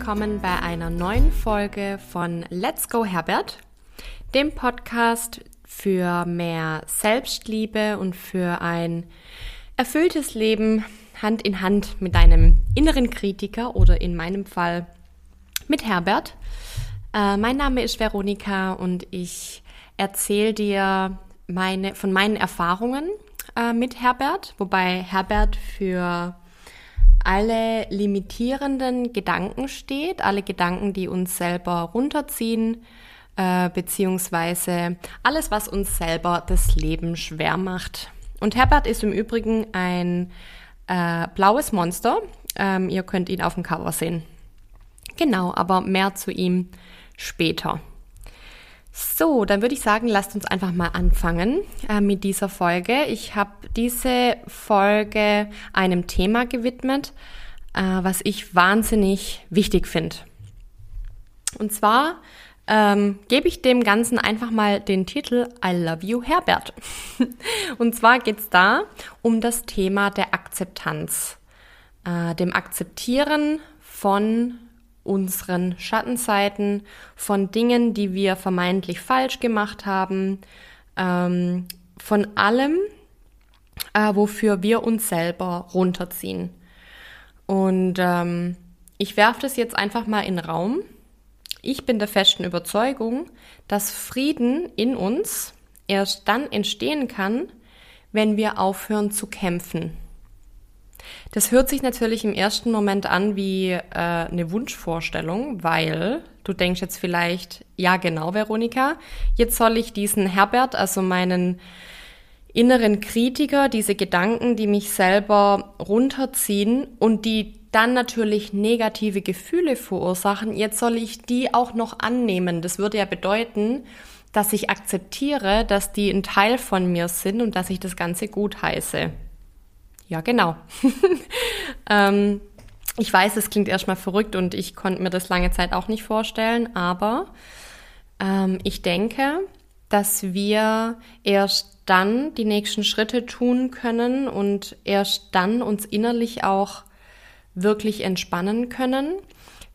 willkommen bei einer neuen Folge von Let's Go Herbert, dem Podcast für mehr Selbstliebe und für ein erfülltes Leben Hand in Hand mit deinem inneren Kritiker oder in meinem Fall mit Herbert. Äh, mein Name ist Veronika und ich erzähle dir meine, von meinen Erfahrungen äh, mit Herbert, wobei Herbert für alle limitierenden Gedanken steht, alle Gedanken, die uns selber runterziehen, äh, beziehungsweise alles, was uns selber das Leben schwer macht. Und Herbert ist im Übrigen ein äh, blaues Monster. Ähm, ihr könnt ihn auf dem Cover sehen. Genau, aber mehr zu ihm später. So, dann würde ich sagen, lasst uns einfach mal anfangen äh, mit dieser Folge. Ich habe diese Folge einem Thema gewidmet, äh, was ich wahnsinnig wichtig finde. Und zwar ähm, gebe ich dem Ganzen einfach mal den Titel I Love You Herbert. Und zwar geht es da um das Thema der Akzeptanz, äh, dem Akzeptieren von unseren Schattenseiten, von Dingen, die wir vermeintlich falsch gemacht haben, ähm, von allem, äh, wofür wir uns selber runterziehen. Und ähm, ich werfe das jetzt einfach mal in den Raum. Ich bin der festen Überzeugung, dass Frieden in uns erst dann entstehen kann, wenn wir aufhören zu kämpfen. Das hört sich natürlich im ersten Moment an wie äh, eine Wunschvorstellung, weil du denkst jetzt vielleicht, ja genau, Veronika, jetzt soll ich diesen Herbert, also meinen inneren Kritiker, diese Gedanken, die mich selber runterziehen und die dann natürlich negative Gefühle verursachen, jetzt soll ich die auch noch annehmen. Das würde ja bedeuten, dass ich akzeptiere, dass die ein Teil von mir sind und dass ich das Ganze gut heiße. Ja, genau. ähm, ich weiß, es klingt erstmal verrückt und ich konnte mir das lange Zeit auch nicht vorstellen, aber ähm, ich denke, dass wir erst dann die nächsten Schritte tun können und erst dann uns innerlich auch wirklich entspannen können,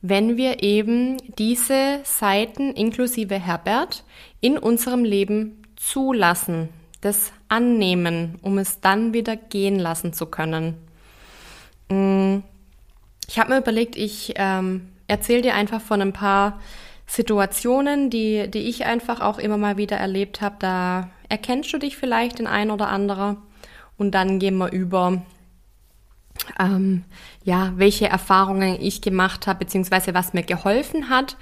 wenn wir eben diese Seiten inklusive Herbert in unserem Leben zulassen, das annehmen, um es dann wieder gehen lassen zu können. Mm, ich habe mir überlegt, ich ähm, erzähle dir einfach von ein paar Situationen, die, die ich einfach auch immer mal wieder erlebt habe. Da erkennst du dich vielleicht in ein oder anderer und dann gehen wir über, ähm, ja, welche Erfahrungen ich gemacht habe, beziehungsweise was mir geholfen hat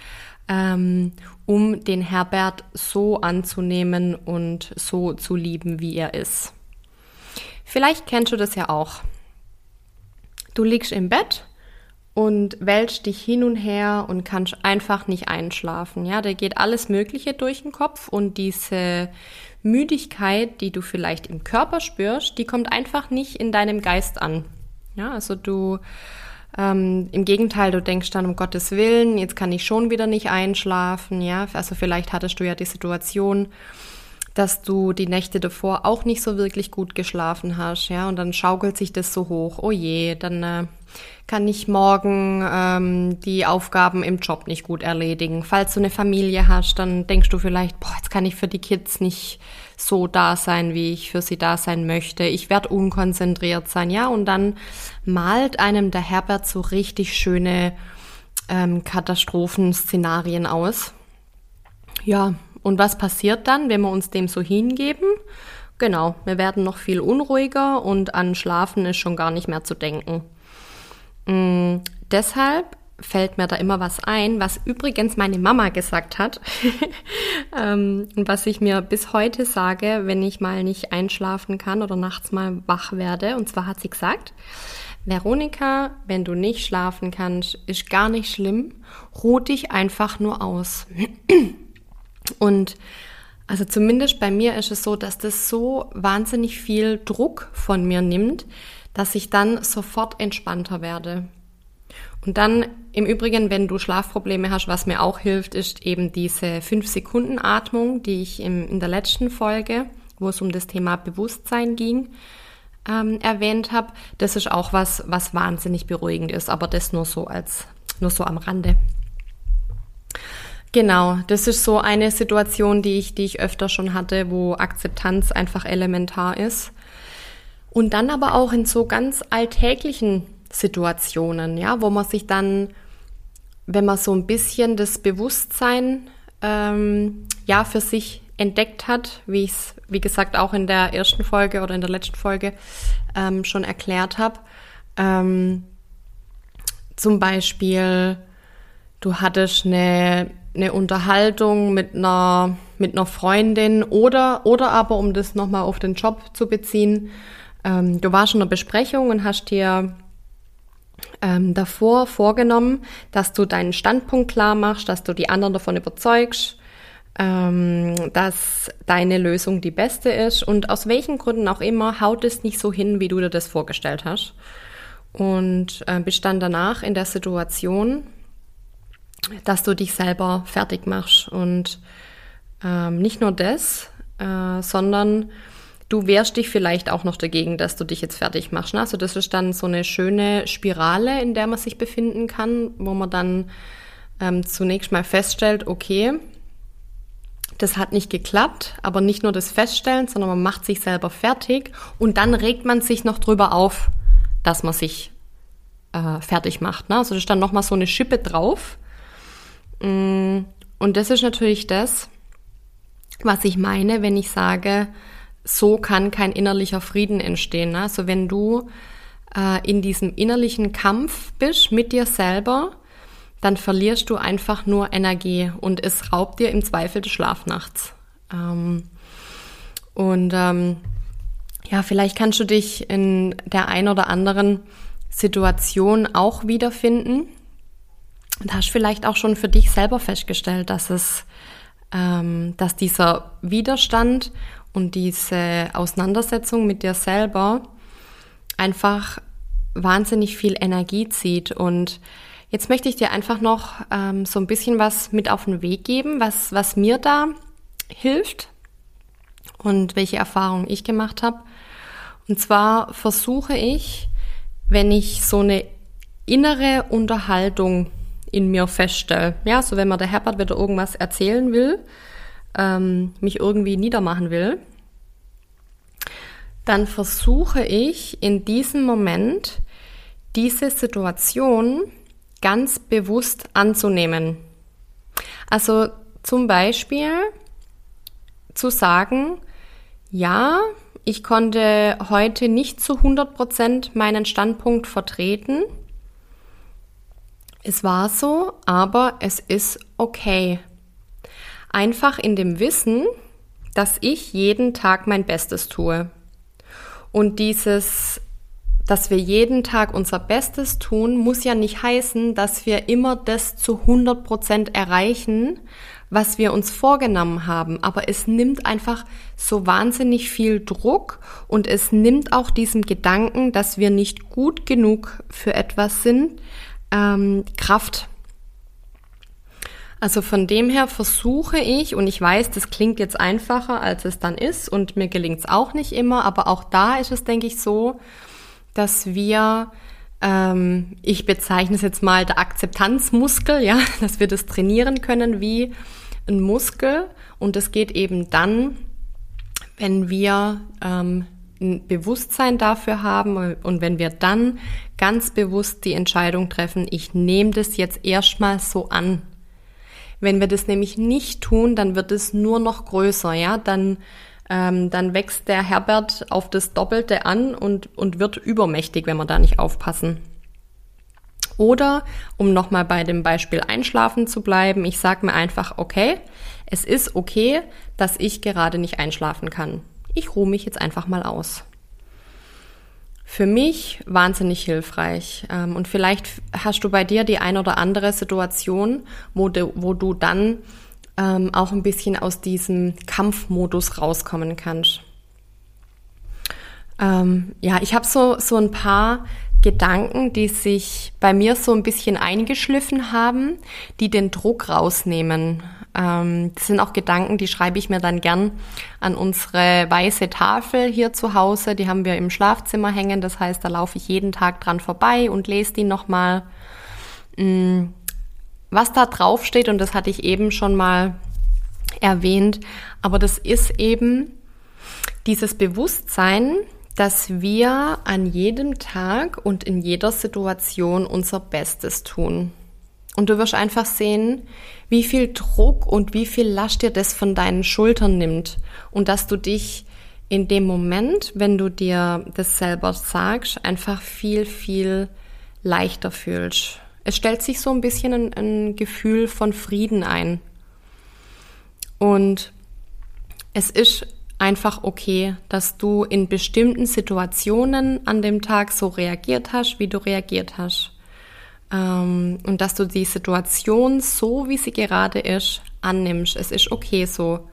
ähm, um den Herbert so anzunehmen und so zu lieben, wie er ist. Vielleicht kennst du das ja auch. Du liegst im Bett und wälzt dich hin und her und kannst einfach nicht einschlafen. Ja, da geht alles Mögliche durch den Kopf und diese Müdigkeit, die du vielleicht im Körper spürst, die kommt einfach nicht in deinem Geist an. Ja, also du ähm, Im Gegenteil, du denkst dann um Gottes Willen, jetzt kann ich schon wieder nicht einschlafen, ja. Also vielleicht hattest du ja die Situation, dass du die Nächte davor auch nicht so wirklich gut geschlafen hast, ja, und dann schaukelt sich das so hoch. Oh je, dann äh, kann ich morgen ähm, die Aufgaben im Job nicht gut erledigen. Falls du eine Familie hast, dann denkst du vielleicht, boah, jetzt kann ich für die Kids nicht so da sein, wie ich für sie da sein möchte. Ich werde unkonzentriert sein, ja. Und dann malt einem der Herbert so richtig schöne ähm, Katastrophenszenarien aus. Ja, und was passiert dann, wenn wir uns dem so hingeben? Genau, wir werden noch viel unruhiger und an Schlafen ist schon gar nicht mehr zu denken. Mm, deshalb fällt mir da immer was ein, was übrigens meine Mama gesagt hat ähm, und was ich mir bis heute sage, wenn ich mal nicht einschlafen kann oder nachts mal wach werde. Und zwar hat sie gesagt, Veronika, wenn du nicht schlafen kannst, ist gar nicht schlimm, ruh dich einfach nur aus. und also zumindest bei mir ist es so, dass das so wahnsinnig viel Druck von mir nimmt, dass ich dann sofort entspannter werde. Und dann im Übrigen, wenn du Schlafprobleme hast, was mir auch hilft, ist eben diese 5-Sekunden-Atmung, die ich im, in der letzten Folge, wo es um das Thema Bewusstsein ging, ähm, erwähnt habe. Das ist auch was, was wahnsinnig beruhigend ist, aber das nur so als nur so am Rande. Genau, das ist so eine Situation, die ich, die ich öfter schon hatte, wo Akzeptanz einfach elementar ist. Und dann aber auch in so ganz alltäglichen Situationen, ja, wo man sich dann, wenn man so ein bisschen das Bewusstsein ähm, ja für sich entdeckt hat, wie ich es, wie gesagt, auch in der ersten Folge oder in der letzten Folge ähm, schon erklärt habe. Ähm, zum Beispiel, du hattest eine, eine Unterhaltung mit einer, mit einer Freundin oder, oder aber, um das nochmal auf den Job zu beziehen, ähm, du warst in einer Besprechung und hast dir ähm, davor vorgenommen, dass du deinen Standpunkt klar machst, dass du die anderen davon überzeugst, ähm, dass deine Lösung die beste ist und aus welchen Gründen auch immer haut es nicht so hin, wie du dir das vorgestellt hast. Und äh, bist dann danach in der Situation, dass du dich selber fertig machst. Und ähm, nicht nur das, äh, sondern du wehrst dich vielleicht auch noch dagegen, dass du dich jetzt fertig machst. Ne? Also das ist dann so eine schöne Spirale, in der man sich befinden kann, wo man dann ähm, zunächst mal feststellt, okay, das hat nicht geklappt, aber nicht nur das Feststellen, sondern man macht sich selber fertig und dann regt man sich noch drüber auf, dass man sich äh, fertig macht. Ne? Also da ist dann nochmal so eine Schippe drauf. Mm, und das ist natürlich das, was ich meine, wenn ich sage, so kann kein innerlicher Frieden entstehen. Ne? Also wenn du äh, in diesem innerlichen Kampf bist mit dir selber, dann verlierst du einfach nur Energie und es raubt dir im Zweifel des Schlaf nachts. Ähm, und ähm, ja, vielleicht kannst du dich in der ein oder anderen Situation auch wiederfinden und hast vielleicht auch schon für dich selber festgestellt, dass es, ähm, dass dieser Widerstand und diese Auseinandersetzung mit dir selber einfach wahnsinnig viel Energie zieht und Jetzt möchte ich dir einfach noch ähm, so ein bisschen was mit auf den Weg geben, was, was mir da hilft und welche Erfahrungen ich gemacht habe. Und zwar versuche ich, wenn ich so eine innere Unterhaltung in mir feststelle, ja, so wenn mir der Herbert wieder irgendwas erzählen will, ähm, mich irgendwie niedermachen will, dann versuche ich in diesem Moment diese Situation ganz bewusst anzunehmen. Also zum Beispiel zu sagen, ja, ich konnte heute nicht zu 100 Prozent meinen Standpunkt vertreten. Es war so, aber es ist okay. Einfach in dem Wissen, dass ich jeden Tag mein Bestes tue. Und dieses dass wir jeden Tag unser Bestes tun, muss ja nicht heißen, dass wir immer das zu 100 Prozent erreichen, was wir uns vorgenommen haben. Aber es nimmt einfach so wahnsinnig viel Druck und es nimmt auch diesem Gedanken, dass wir nicht gut genug für etwas sind, ähm, Kraft. Also von dem her versuche ich, und ich weiß, das klingt jetzt einfacher, als es dann ist, und mir gelingt es auch nicht immer, aber auch da ist es, denke ich, so, dass wir, ähm, ich bezeichne es jetzt mal der Akzeptanzmuskel, ja, dass wir das trainieren können wie ein Muskel. Und das geht eben dann, wenn wir ähm, ein Bewusstsein dafür haben und wenn wir dann ganz bewusst die Entscheidung treffen, ich nehme das jetzt erstmal so an. Wenn wir das nämlich nicht tun, dann wird es nur noch größer, ja, dann ähm, dann wächst der Herbert auf das Doppelte an und, und wird übermächtig, wenn wir da nicht aufpassen. Oder, um nochmal bei dem Beispiel Einschlafen zu bleiben, ich sage mir einfach, okay, es ist okay, dass ich gerade nicht einschlafen kann. Ich ruhe mich jetzt einfach mal aus. Für mich wahnsinnig hilfreich. Ähm, und vielleicht hast du bei dir die ein oder andere Situation, wo du, wo du dann ähm, auch ein bisschen aus diesem Kampfmodus rauskommen kannst. Ähm, ja, ich habe so, so ein paar Gedanken, die sich bei mir so ein bisschen eingeschliffen haben, die den Druck rausnehmen. Ähm, das sind auch Gedanken, die schreibe ich mir dann gern an unsere weiße Tafel hier zu Hause. Die haben wir im Schlafzimmer hängen. Das heißt, da laufe ich jeden Tag dran vorbei und lese die nochmal. Mm, was da drauf steht, und das hatte ich eben schon mal erwähnt, aber das ist eben dieses Bewusstsein, dass wir an jedem Tag und in jeder Situation unser Bestes tun. Und du wirst einfach sehen, wie viel Druck und wie viel Last dir das von deinen Schultern nimmt. Und dass du dich in dem Moment, wenn du dir das selber sagst, einfach viel, viel leichter fühlst. Es stellt sich so ein bisschen ein, ein Gefühl von Frieden ein. Und es ist einfach okay, dass du in bestimmten Situationen an dem Tag so reagiert hast, wie du reagiert hast. Ähm, und dass du die Situation so, wie sie gerade ist, annimmst. Es ist okay so.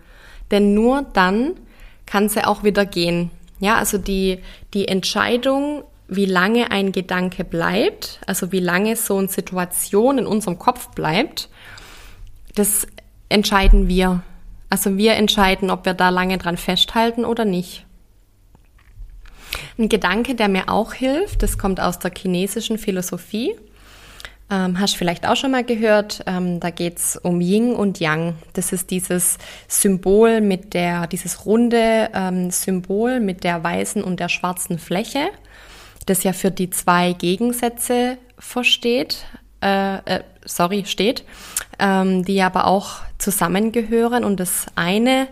Denn nur dann kann sie auch wieder gehen. Ja, also die, die Entscheidung, wie lange ein Gedanke bleibt, also wie lange so eine Situation in unserem Kopf bleibt, das entscheiden wir. Also wir entscheiden, ob wir da lange dran festhalten oder nicht. Ein Gedanke, der mir auch hilft, das kommt aus der chinesischen Philosophie. Ähm, hast vielleicht auch schon mal gehört, ähm, da geht's um Yin und Yang. Das ist dieses Symbol mit der, dieses runde ähm, Symbol mit der weißen und der schwarzen Fläche, das ja für die zwei Gegensätze versteht, äh, äh, sorry, steht, ähm, die aber auch zusammengehören. Und das eine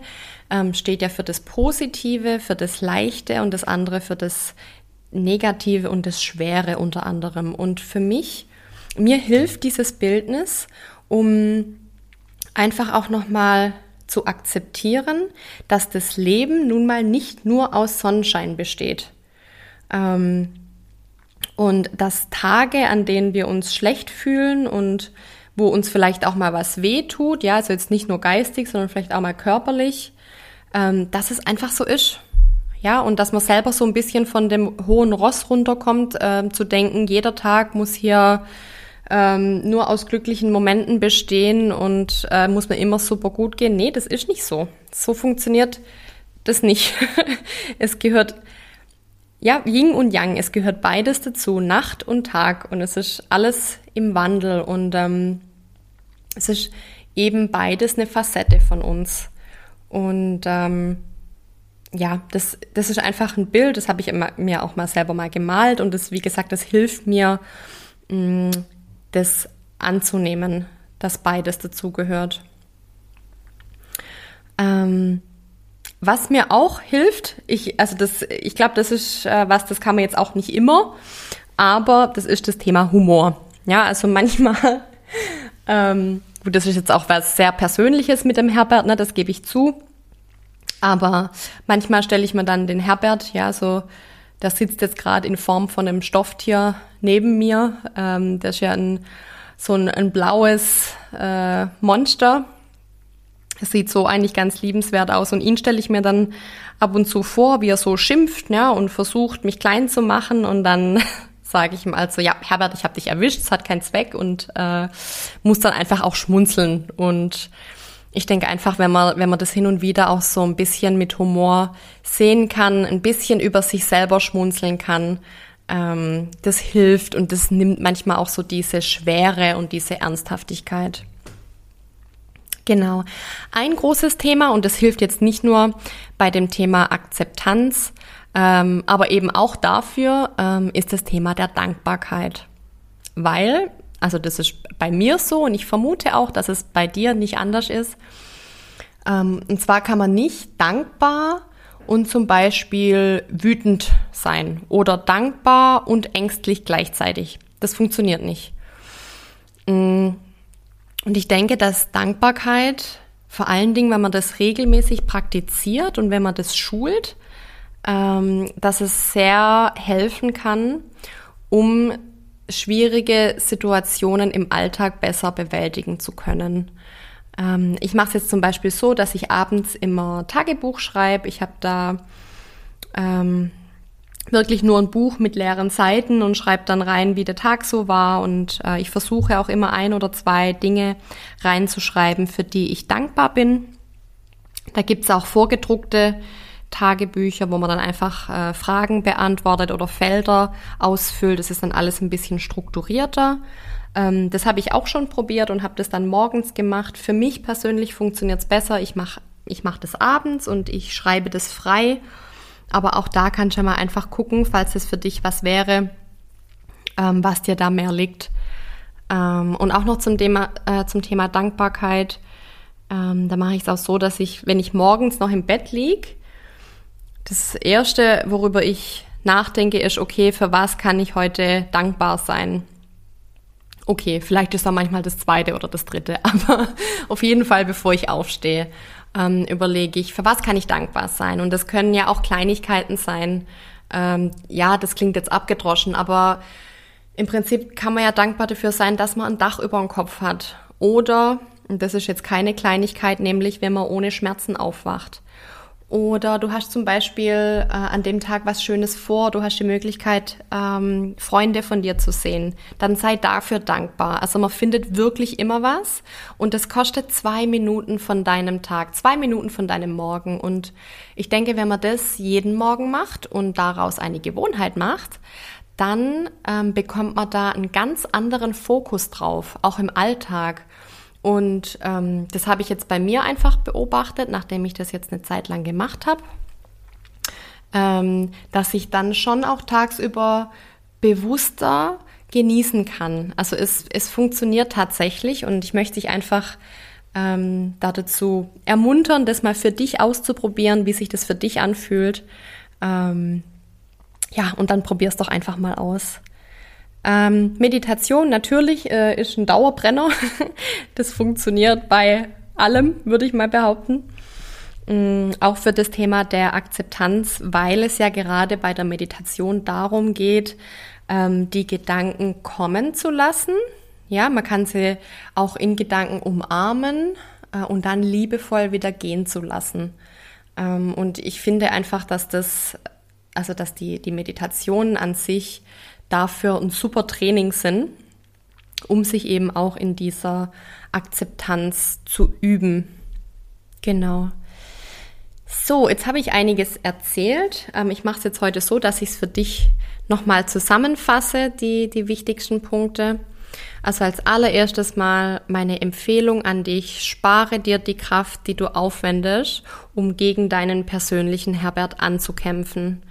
ähm, steht ja für das Positive, für das Leichte und das andere für das Negative und das Schwere unter anderem. Und für mich, mir hilft dieses Bildnis, um einfach auch nochmal zu akzeptieren, dass das Leben nun mal nicht nur aus Sonnenschein besteht. Ähm, und dass Tage, an denen wir uns schlecht fühlen und wo uns vielleicht auch mal was weh tut, ja, also jetzt nicht nur geistig, sondern vielleicht auch mal körperlich, ähm, dass es einfach so ist. Ja, und dass man selber so ein bisschen von dem hohen Ross runterkommt, äh, zu denken, jeder Tag muss hier ähm, nur aus glücklichen Momenten bestehen und äh, muss mir immer super gut gehen. Nee, das ist nicht so. So funktioniert das nicht. es gehört ja, Yin und Yang, es gehört beides dazu, Nacht und Tag und es ist alles im Wandel und ähm, es ist eben beides eine Facette von uns. Und ähm, ja, das, das ist einfach ein Bild, das habe ich immer, mir auch mal selber mal gemalt und das, wie gesagt, das hilft mir, mh, mm, das anzunehmen, dass beides dazugehört. Ähm, was mir auch hilft, ich, also das, ich glaube, das ist äh, was, das kann man jetzt auch nicht immer, aber das ist das Thema Humor. Ja, also manchmal, ähm, gut, das ist jetzt auch was sehr Persönliches mit dem Herbert, ne, das gebe ich zu. Aber manchmal stelle ich mir dann den Herbert, ja, so, der sitzt jetzt gerade in Form von einem Stofftier neben mir. Ähm, der ist ja ein, so ein, ein blaues äh, Monster, es sieht so eigentlich ganz liebenswert aus. Und ihn stelle ich mir dann ab und zu vor, wie er so schimpft ja, und versucht, mich klein zu machen. Und dann sage ich ihm also, ja, Herbert, ich habe dich erwischt, es hat keinen Zweck und äh, muss dann einfach auch schmunzeln. Und ich denke einfach, wenn man, wenn man das hin und wieder auch so ein bisschen mit Humor sehen kann, ein bisschen über sich selber schmunzeln kann, ähm, das hilft und das nimmt manchmal auch so diese Schwere und diese Ernsthaftigkeit. Genau. Ein großes Thema, und das hilft jetzt nicht nur bei dem Thema Akzeptanz, ähm, aber eben auch dafür, ähm, ist das Thema der Dankbarkeit. Weil, also das ist bei mir so und ich vermute auch, dass es bei dir nicht anders ist. Ähm, und zwar kann man nicht dankbar und zum Beispiel wütend sein oder dankbar und ängstlich gleichzeitig. Das funktioniert nicht. Mm, und ich denke, dass Dankbarkeit, vor allen Dingen, wenn man das regelmäßig praktiziert und wenn man das schult, ähm, dass es sehr helfen kann, um schwierige Situationen im Alltag besser bewältigen zu können. Ähm, ich mache es jetzt zum Beispiel so, dass ich abends immer Tagebuch schreibe. Ich habe da ähm, wirklich nur ein Buch mit leeren Seiten und schreibe dann rein, wie der Tag so war. Und äh, ich versuche auch immer ein oder zwei Dinge reinzuschreiben, für die ich dankbar bin. Da gibt's auch vorgedruckte Tagebücher, wo man dann einfach äh, Fragen beantwortet oder Felder ausfüllt. Das ist dann alles ein bisschen strukturierter. Ähm, das habe ich auch schon probiert und habe das dann morgens gemacht. Für mich persönlich funktioniert es besser. Ich mache ich mach das abends und ich schreibe das frei. Aber auch da kannst du mal einfach gucken, falls es für dich was wäre, ähm, was dir da mehr liegt. Ähm, und auch noch zum Thema, äh, zum Thema Dankbarkeit. Ähm, da mache ich es auch so, dass ich, wenn ich morgens noch im Bett liege, das Erste, worüber ich nachdenke, ist, okay, für was kann ich heute dankbar sein? Okay, vielleicht ist da manchmal das zweite oder das dritte, aber auf jeden Fall, bevor ich aufstehe, ähm, überlege ich, für was kann ich dankbar sein? Und das können ja auch Kleinigkeiten sein. Ähm, ja, das klingt jetzt abgedroschen, aber im Prinzip kann man ja dankbar dafür sein, dass man ein Dach über dem Kopf hat. Oder, und das ist jetzt keine Kleinigkeit, nämlich wenn man ohne Schmerzen aufwacht. Oder du hast zum Beispiel äh, an dem Tag was Schönes vor, du hast die Möglichkeit, ähm, Freunde von dir zu sehen. Dann sei dafür dankbar. Also man findet wirklich immer was und das kostet zwei Minuten von deinem Tag, zwei Minuten von deinem Morgen. Und ich denke, wenn man das jeden Morgen macht und daraus eine Gewohnheit macht, dann ähm, bekommt man da einen ganz anderen Fokus drauf, auch im Alltag. Und ähm, das habe ich jetzt bei mir einfach beobachtet, nachdem ich das jetzt eine Zeit lang gemacht habe, ähm, dass ich dann schon auch tagsüber bewusster genießen kann. Also es, es funktioniert tatsächlich und ich möchte dich einfach ähm, da dazu ermuntern, das mal für dich auszuprobieren, wie sich das für dich anfühlt. Ähm, ja, und dann probier's doch einfach mal aus. Ähm, Meditation natürlich äh, ist ein Dauerbrenner. das funktioniert bei allem, würde ich mal behaupten. Ähm, auch für das Thema der Akzeptanz, weil es ja gerade bei der Meditation darum geht, ähm, die Gedanken kommen zu lassen. Ja, man kann sie auch in Gedanken umarmen äh, und dann liebevoll wieder gehen zu lassen. Ähm, und ich finde einfach, dass das, also dass die, die Meditationen an sich dafür ein super Training sind, um sich eben auch in dieser Akzeptanz zu üben. Genau. So, jetzt habe ich einiges erzählt. Ähm, ich mache es jetzt heute so, dass ich es für dich nochmal zusammenfasse, die, die wichtigsten Punkte. Also als allererstes mal meine Empfehlung an dich, spare dir die Kraft, die du aufwendest, um gegen deinen persönlichen Herbert anzukämpfen.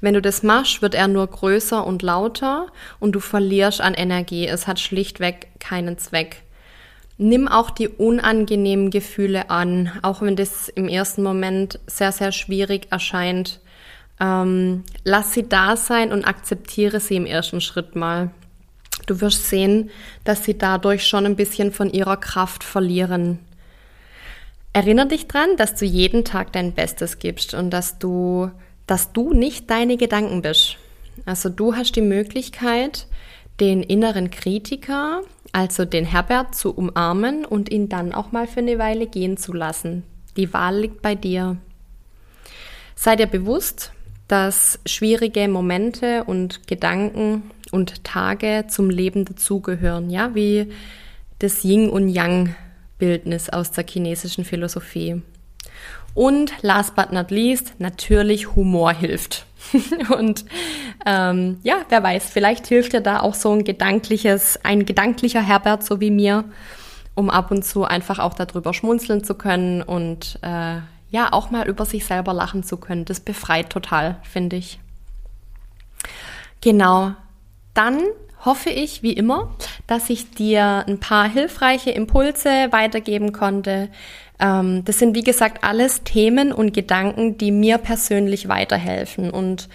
Wenn du das machst, wird er nur größer und lauter und du verlierst an Energie. Es hat schlichtweg keinen Zweck. Nimm auch die unangenehmen Gefühle an, auch wenn das im ersten Moment sehr, sehr schwierig erscheint. Ähm, lass sie da sein und akzeptiere sie im ersten Schritt mal. Du wirst sehen, dass sie dadurch schon ein bisschen von ihrer Kraft verlieren. Erinnere dich dran, dass du jeden Tag dein Bestes gibst und dass du dass du nicht deine Gedanken bist. Also du hast die Möglichkeit, den inneren Kritiker, also den Herbert, zu umarmen und ihn dann auch mal für eine Weile gehen zu lassen. Die Wahl liegt bei dir. Sei dir bewusst, dass schwierige Momente und Gedanken und Tage zum Leben dazugehören, ja, wie das Yin und Yang Bildnis aus der chinesischen Philosophie. Und last but not least, natürlich Humor hilft. und ähm, ja, wer weiß, vielleicht hilft dir da auch so ein gedankliches, ein gedanklicher Herbert, so wie mir, um ab und zu einfach auch darüber schmunzeln zu können und äh, ja, auch mal über sich selber lachen zu können. Das befreit total, finde ich. Genau. Dann hoffe ich, wie immer, dass ich dir ein paar hilfreiche Impulse weitergeben konnte, ähm, das sind, wie gesagt, alles Themen und Gedanken, die mir persönlich weiterhelfen. Und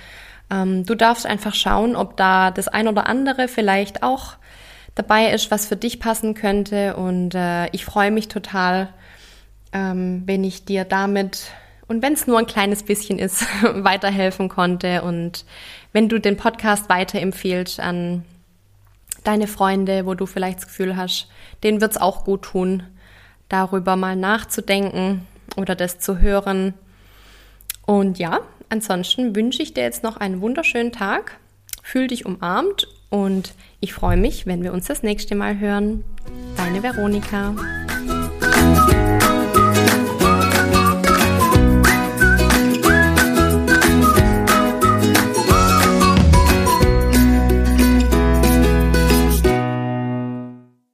ähm, du darfst einfach schauen, ob da das ein oder andere vielleicht auch dabei ist, was für dich passen könnte. Und äh, ich freue mich total, ähm, wenn ich dir damit und wenn es nur ein kleines bisschen ist, weiterhelfen konnte. Und wenn du den Podcast weiterempfiehlst an deine Freunde, wo du vielleicht das Gefühl hast, denen wird es auch gut tun, darüber mal nachzudenken oder das zu hören. Und ja, ansonsten wünsche ich dir jetzt noch einen wunderschönen Tag. Fühl dich umarmt und ich freue mich, wenn wir uns das nächste Mal hören. Deine Veronika.